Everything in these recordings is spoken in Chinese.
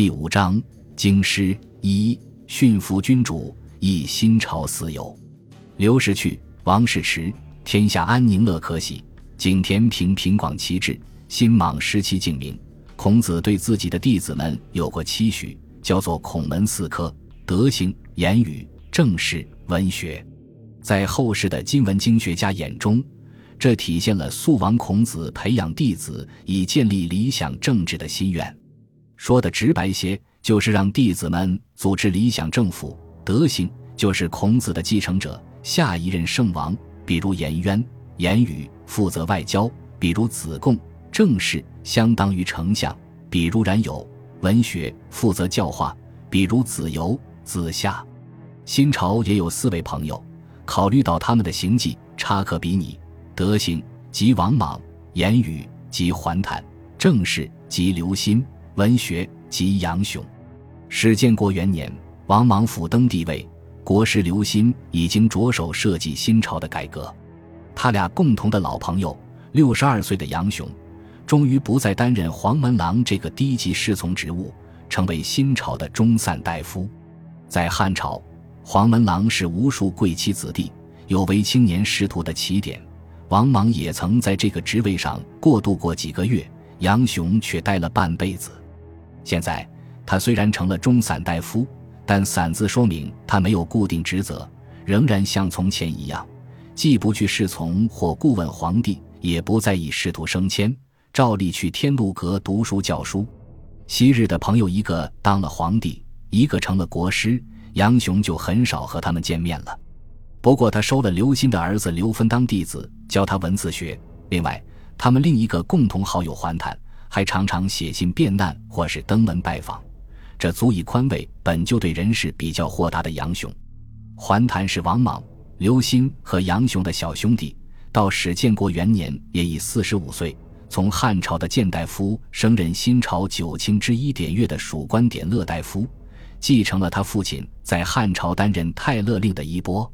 第五章京师一驯服君主，亦新朝私有。刘氏去，王氏迟，天下安宁乐可喜。景田平平广其志，新莽失其敬明。孔子对自己的弟子们有过期许，叫做孔门四科：德行、言语、政事、文学。在后世的今文经学家眼中，这体现了肃王孔子培养弟子以建立理想政治的心愿。说的直白些，就是让弟子们组织理想政府。德行就是孔子的继承者，下一任圣王，比如颜渊；言语负责外交，比如子贡；政事相当于丞相，比如冉有；文学负责教化，比如子游、子夏。新朝也有四位朋友，考虑到他们的行迹差可比拟。德行即王莽，言语即桓谭，政事即刘歆。文学及杨雄，史建国元年，王莽甫登帝位，国师刘歆已经着手设计新朝的改革。他俩共同的老朋友，六十二岁的杨雄，终于不再担任黄门郎这个低级侍从职务，成为新朝的中散大夫。在汉朝，黄门郎是无数贵戚子弟有为青年仕途的起点。王莽也曾在这个职位上过渡过几个月，杨雄却待了半辈子。现在，他虽然成了中散大夫，但“散”字说明他没有固定职责，仍然像从前一样，既不去侍从或顾问皇帝，也不在意仕途升迁，照例去天禄阁读书教书。昔日的朋友一个当了皇帝，一个成了国师，杨雄就很少和他们见面了。不过，他收了刘歆的儿子刘芬当弟子，教他文字学。另外，他们另一个共同好友桓谭。还常常写信便难，或是登门拜访，这足以宽慰本就对人事比较豁达的杨雄。桓谭是王莽、刘歆和杨雄的小兄弟，到史建国元年也已四十五岁，从汉朝的谏大夫升任新朝九卿之一典乐的属官典乐大夫，继承了他父亲在汉朝担任太勒令的衣钵。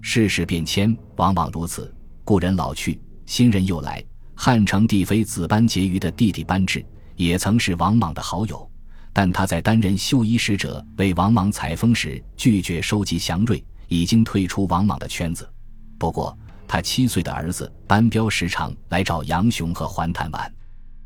世事变迁往往如此，故人老去，新人又来。汉成帝妃子班婕妤的弟弟班智也曾是王莽的好友，但他在担任绣衣使者为王莽采风时拒绝收集祥瑞，已经退出王莽的圈子。不过，他七岁的儿子班彪时常来找杨雄和桓谭玩。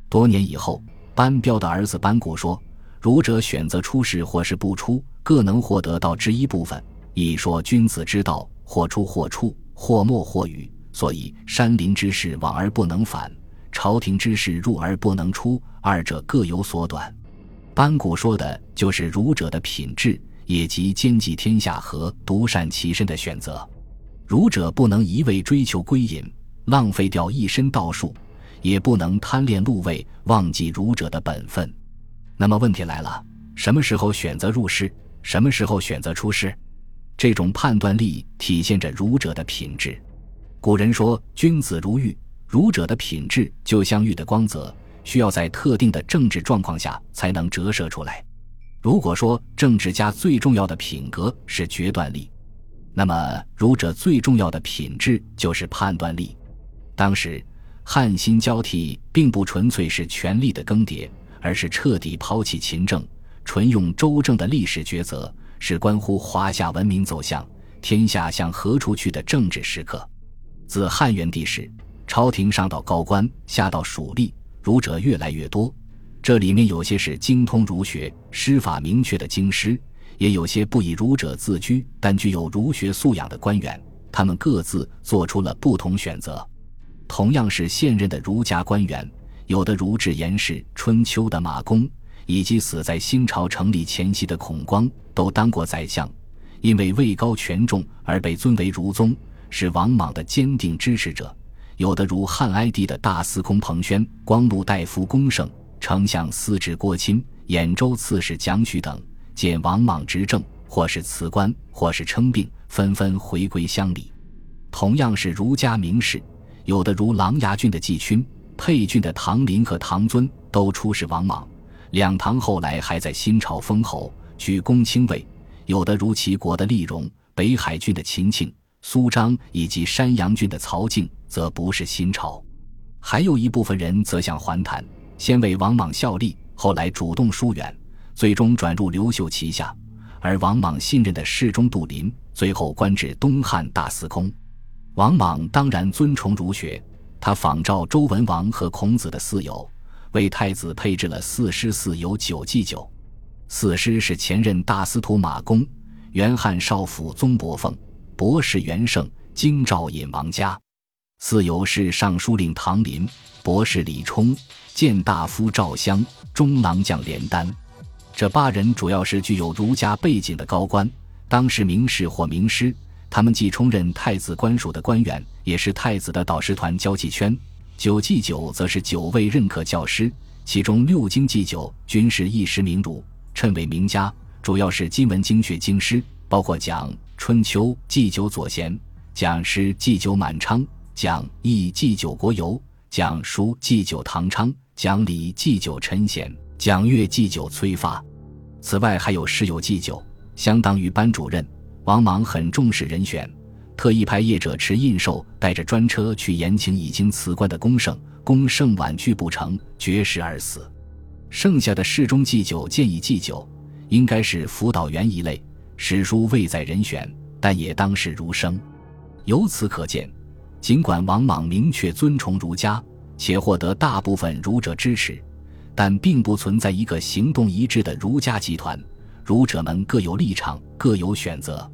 多年以后，班彪的儿子班固说：“儒者选择出世或是不出，各能获得道之一部分。一说君子之道，或出或出，或默或语。”所以，山林之事往而不能返，朝廷之事入而不能出，二者各有所短。班固说的就是儒者的品质，也即兼济天下和独善其身的选择。儒者不能一味追求归隐，浪费掉一身道术，也不能贪恋禄位，忘记儒者的本分。那么问题来了：什么时候选择入世？什么时候选择出世？这种判断力体现着儒者的品质。古人说：“君子如玉，儒者的品质就像玉的光泽，需要在特定的政治状况下才能折射出来。如果说政治家最重要的品格是决断力，那么儒者最重要的品质就是判断力。当时汉新交替，并不纯粹是权力的更迭，而是彻底抛弃秦政，纯用周政的历史抉择，是关乎华夏文明走向、天下向何处去的政治时刻。”自汉元帝时，朝廷上到高官，下到属吏，儒者越来越多。这里面有些是精通儒学、师法明确的经师，也有些不以儒者自居但具有儒学素养的官员。他们各自做出了不同选择。同样是现任的儒家官员，有的如至严氏、春秋的马公，以及死在新朝成立前夕的孔光，都当过宰相，因为位高权重而被尊为儒宗。是王莽的坚定支持者，有的如汉哀帝的大司空彭宣、光禄大夫公胜、丞相司职郭钦、兖州刺史蒋许等，见王莽执政，或是辞官，或是称病，纷纷回归乡里。同样是儒家名士，有的如琅琊郡的季勋、沛郡的唐林和唐尊，都出使王莽。两唐后来还在新朝封侯，居公卿位；有的如齐国的厉荣、北海郡的秦庆。苏张以及山阳郡的曹敬，则不是新朝；还有一部分人则像桓谭，先为王莽效力，后来主动疏远，最终转入刘秀旗下。而王莽信任的侍中杜林，最后官至东汉大司空。王莽当然尊崇儒学，他仿照周文王和孔子的四友，为太子配置了四师四友九祭酒。四师是前任大司徒马公、元汉少府宗伯凤、博士元胜、京兆尹王嘉；四友是尚书令唐林、博士李冲、谏大夫赵襄、中郎将连丹。这八人主要是具有儒家背景的高官，当时名士或名师。他们既充任太子官署的官员，也是太子的导师团交际圈。九祭酒则是九位认可教师，其中六经祭酒均是一时名儒，称为名家，主要是今文经学经师，包括讲《春秋》祭酒左贤，讲诗祭酒满昌，讲义祭酒国游，讲书祭酒唐昌，讲礼祭酒陈贤，讲乐祭酒崔发。此外还有室友祭酒，相当于班主任。王莽很重视人选，特意派业者持印绶，带着专车去延请已经辞官的公胜。公胜婉拒不成，绝食而死。剩下的侍中祭酒建议祭酒，应该是辅导员一类。史书未载人选，但也当是儒生。由此可见，尽管王莽明确尊崇儒家，且获得大部分儒者支持，但并不存在一个行动一致的儒家集团。儒者们各有立场，各有选择。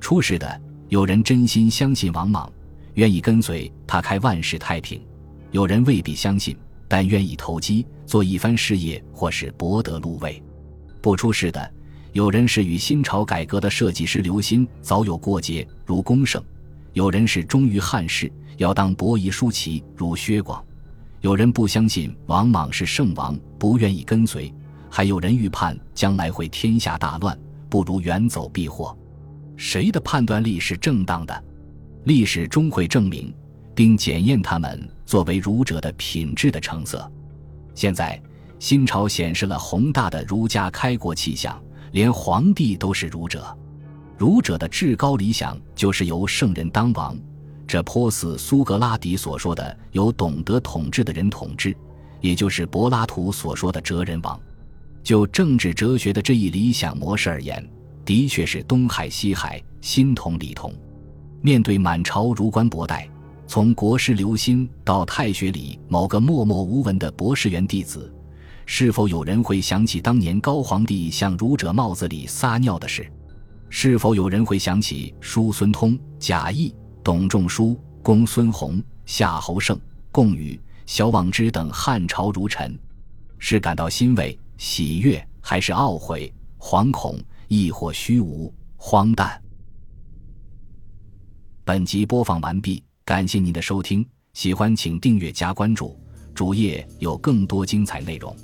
出事的有人真心相信王莽，愿意跟随他开万世太平；有人未必相信，但愿意投机做一番事业，或是博得禄位。不出事的有人是与新朝改革的设计师刘歆早有过节，如公胜；有人是忠于汉室，要当伯夷叔齐，如薛广；有人不相信王莽是圣王，不愿意跟随；还有人预判将来会天下大乱，不如远走避祸。谁的判断力是正当的？历史终会证明，并检验他们作为儒者的品质的成色。现在，新朝显示了宏大的儒家开国气象，连皇帝都是儒者。儒者的至高理想就是由圣人当王，这颇似苏格拉底所说的由懂得统治的人统治，也就是柏拉图所说的哲人王。就政治哲学的这一理想模式而言。的确是东海西海，心同理同。面对满朝儒官博代，从国师刘歆到太学里某个默默无闻的博士园弟子，是否有人会想起当年高皇帝向儒者帽子里撒尿的事？是否有人会想起叔孙通、贾谊、董仲舒、公孙弘、夏侯胜、贡禹、萧望之等汉朝儒臣？是感到欣慰、喜悦，还是懊悔、惶恐？亦或虚无、荒诞。本集播放完毕，感谢您的收听，喜欢请订阅加关注，主页有更多精彩内容。